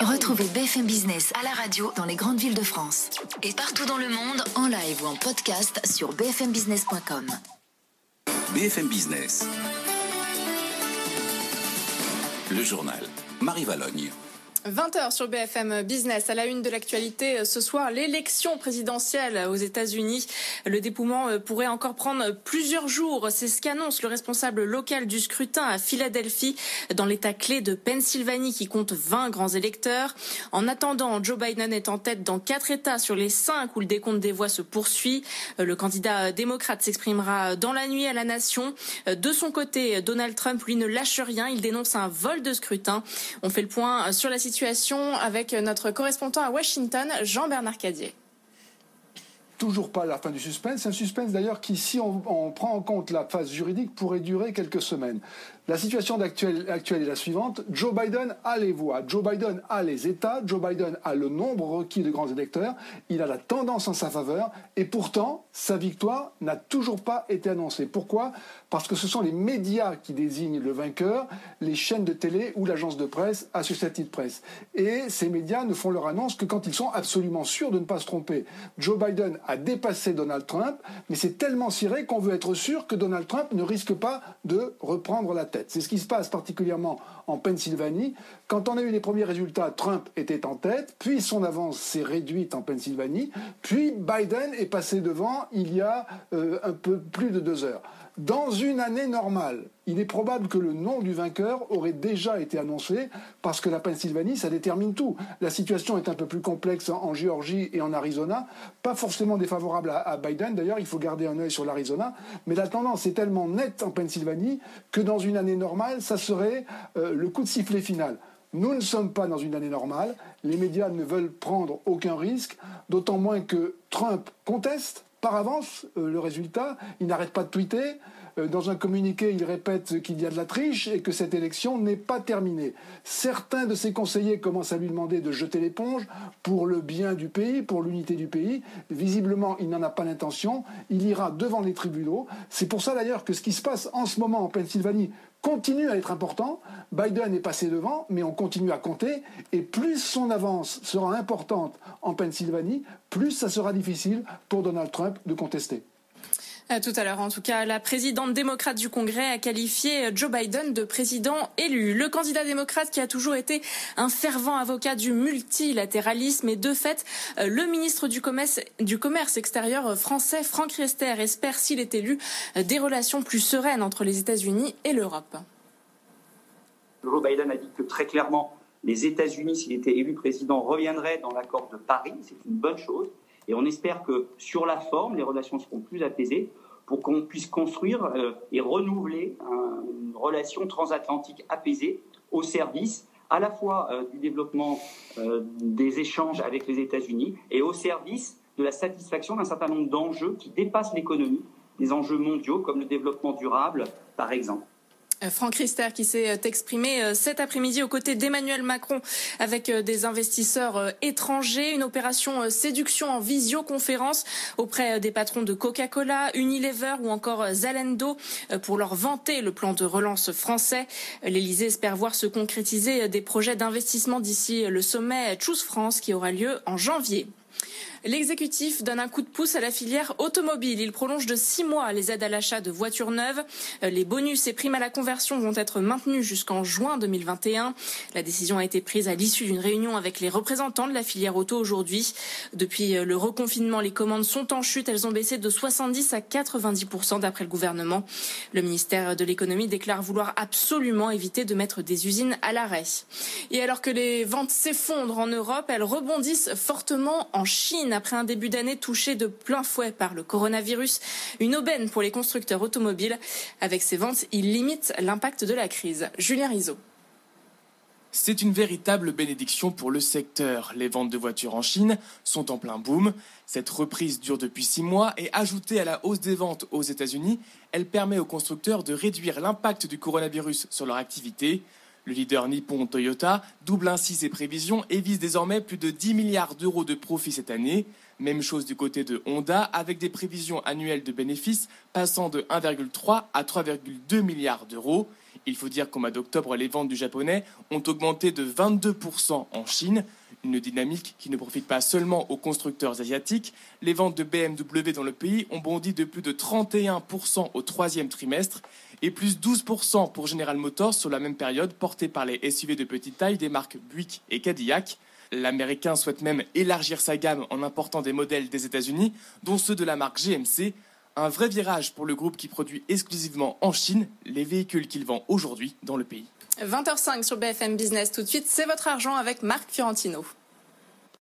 Retrouvez BFM Business à la radio dans les grandes villes de France. Et partout dans le monde, en live ou en podcast sur bfmbusiness.com. BFM Business. Le journal. Marie Valogne. 20h sur BFM Business. À la une de l'actualité euh, ce soir, l'élection présidentielle aux États-Unis. Le dépouillement euh, pourrait encore prendre plusieurs jours. C'est ce qu'annonce le responsable local du scrutin à Philadelphie, dans l'état clé de Pennsylvanie, qui compte 20 grands électeurs. En attendant, Joe Biden est en tête dans quatre États sur les cinq où le décompte des voix se poursuit. Euh, le candidat démocrate s'exprimera dans la nuit à la nation. De son côté, Donald Trump, lui, ne lâche rien. Il dénonce un vol de scrutin. On fait le point sur la situation situation avec notre correspondant à Washington, Jean-Bernard Cadier toujours pas la fin du suspense. Un suspense d'ailleurs qui, si on, on, prend en compte la phase juridique, pourrait durer quelques semaines. La situation actuelle, est la suivante. Joe Biden a les voix, Joe Biden a les États, Joe Biden a le nombre requis de grands électeurs, il a la tendance en sa faveur, et pourtant, sa victoire n'a toujours pas été annoncée. Pourquoi? Parce que ce sont les médias qui désignent le vainqueur, les chaînes de télé ou l'agence de presse, Associated Press. Et ces médias ne font leur annonce que quand ils sont absolument sûrs de ne pas se tromper. Joe Biden a dépassé Donald Trump, mais c'est tellement ciré qu'on veut être sûr que Donald Trump ne risque pas de reprendre la tête. C'est ce qui se passe particulièrement en Pennsylvanie. Quand on a eu les premiers résultats, Trump était en tête, puis son avance s'est réduite en Pennsylvanie, puis Biden est passé devant il y a euh, un peu plus de deux heures. Dans une année normale, il est probable que le nom du vainqueur aurait déjà été annoncé parce que la Pennsylvanie, ça détermine tout. La situation est un peu plus complexe en Géorgie et en Arizona, pas forcément défavorable à, Biden. D'ailleurs, il faut garder un œil sur l'Arizona, mais la tendance est tellement nette en Pennsylvanie que dans une année normale, ça serait euh, le coup de sifflet final. Nous ne sommes pas dans une année normale. Les médias ne veulent prendre aucun risque, d'autant moins que Trump conteste par avance euh, le résultat. Il n'arrête pas de tweeter. Euh, dans un communiqué, il répète qu'il y a de la triche et que cette élection n'est pas terminée. Certains de ses conseillers commencent à lui demander de jeter l'éponge pour le bien du pays, pour l'unité du pays. Visiblement, il n'en a pas l'intention. Il ira devant les tribunaux. C'est pour ça d'ailleurs que ce qui se passe en ce moment en Pennsylvanie continue à être important. Biden est passé devant, mais on continue à compter. Et plus son avance sera importante en Pennsylvanie, plus ça sera difficile pour Donald Trump de contester. Tout à l'heure, en tout cas, la présidente démocrate du Congrès a qualifié Joe Biden de président élu. Le candidat démocrate qui a toujours été un fervent avocat du multilatéralisme et de fait, le ministre du Commerce, du commerce extérieur français, Franck Riester, espère, s'il est élu, des relations plus sereines entre les États-Unis et l'Europe. Joe Biden a dit que très clairement, les États-Unis, s'il était élu président, reviendraient dans l'accord de Paris. C'est une bonne chose. Et on espère que sur la forme, les relations seront plus apaisées pour qu'on puisse construire euh, et renouveler une relation transatlantique apaisée au service à la fois euh, du développement euh, des échanges avec les États-Unis et au service de la satisfaction d'un certain nombre d'enjeux qui dépassent l'économie, des enjeux mondiaux comme le développement durable, par exemple. Franck Rister qui s'est euh, exprimé euh, cet après-midi aux côtés d'Emmanuel Macron avec euh, des investisseurs étrangers, une opération séduction en visioconférence auprès des patrons de Coca-Cola, Unilever ou encore Zalendo pour leur vanter le plan de relance français. L'Elysée espère voir se concrétiser des projets d'investissement d'ici le sommet Choose France qui aura lieu en janvier. L'exécutif donne un coup de pouce à la filière automobile. Il prolonge de six mois les aides à l'achat de voitures neuves. Les bonus et primes à la conversion vont être maintenus jusqu'en juin 2021. La décision a été prise à l'issue d'une réunion avec les représentants de la filière auto aujourd'hui. Depuis le reconfinement, les commandes sont en chute. Elles ont baissé de 70 à 90% d'après le gouvernement. Le ministère de l'économie déclare vouloir absolument éviter de mettre des usines à l'arrêt. Et alors que les ventes s'effondrent en Europe, elles rebondissent fortement en Chine après un début d'année touché de plein fouet par le coronavirus. Une aubaine pour les constructeurs automobiles. Avec ces ventes, ils limitent l'impact de la crise. Julien Rizzo. C'est une véritable bénédiction pour le secteur. Les ventes de voitures en Chine sont en plein boom. Cette reprise dure depuis six mois et ajoutée à la hausse des ventes aux États-Unis, elle permet aux constructeurs de réduire l'impact du coronavirus sur leur activité. Le leader nippon Toyota double ainsi ses prévisions et vise désormais plus de 10 milliards d'euros de profit cette année. Même chose du côté de Honda avec des prévisions annuelles de bénéfices passant de 1,3 à 3,2 milliards d'euros. Il faut dire qu'au mois d'octobre, les ventes du japonais ont augmenté de 22% en Chine, une dynamique qui ne profite pas seulement aux constructeurs asiatiques. Les ventes de BMW dans le pays ont bondi de plus de 31% au troisième trimestre et plus 12% pour General Motors sur la même période, portée par les SUV de petite taille des marques Buick et Cadillac. L'américain souhaite même élargir sa gamme en important des modèles des États-Unis, dont ceux de la marque GMC. Un vrai virage pour le groupe qui produit exclusivement en Chine les véhicules qu'il vend aujourd'hui dans le pays. 20h05 sur BFM Business tout de suite, c'est votre argent avec Marc Fiorentino.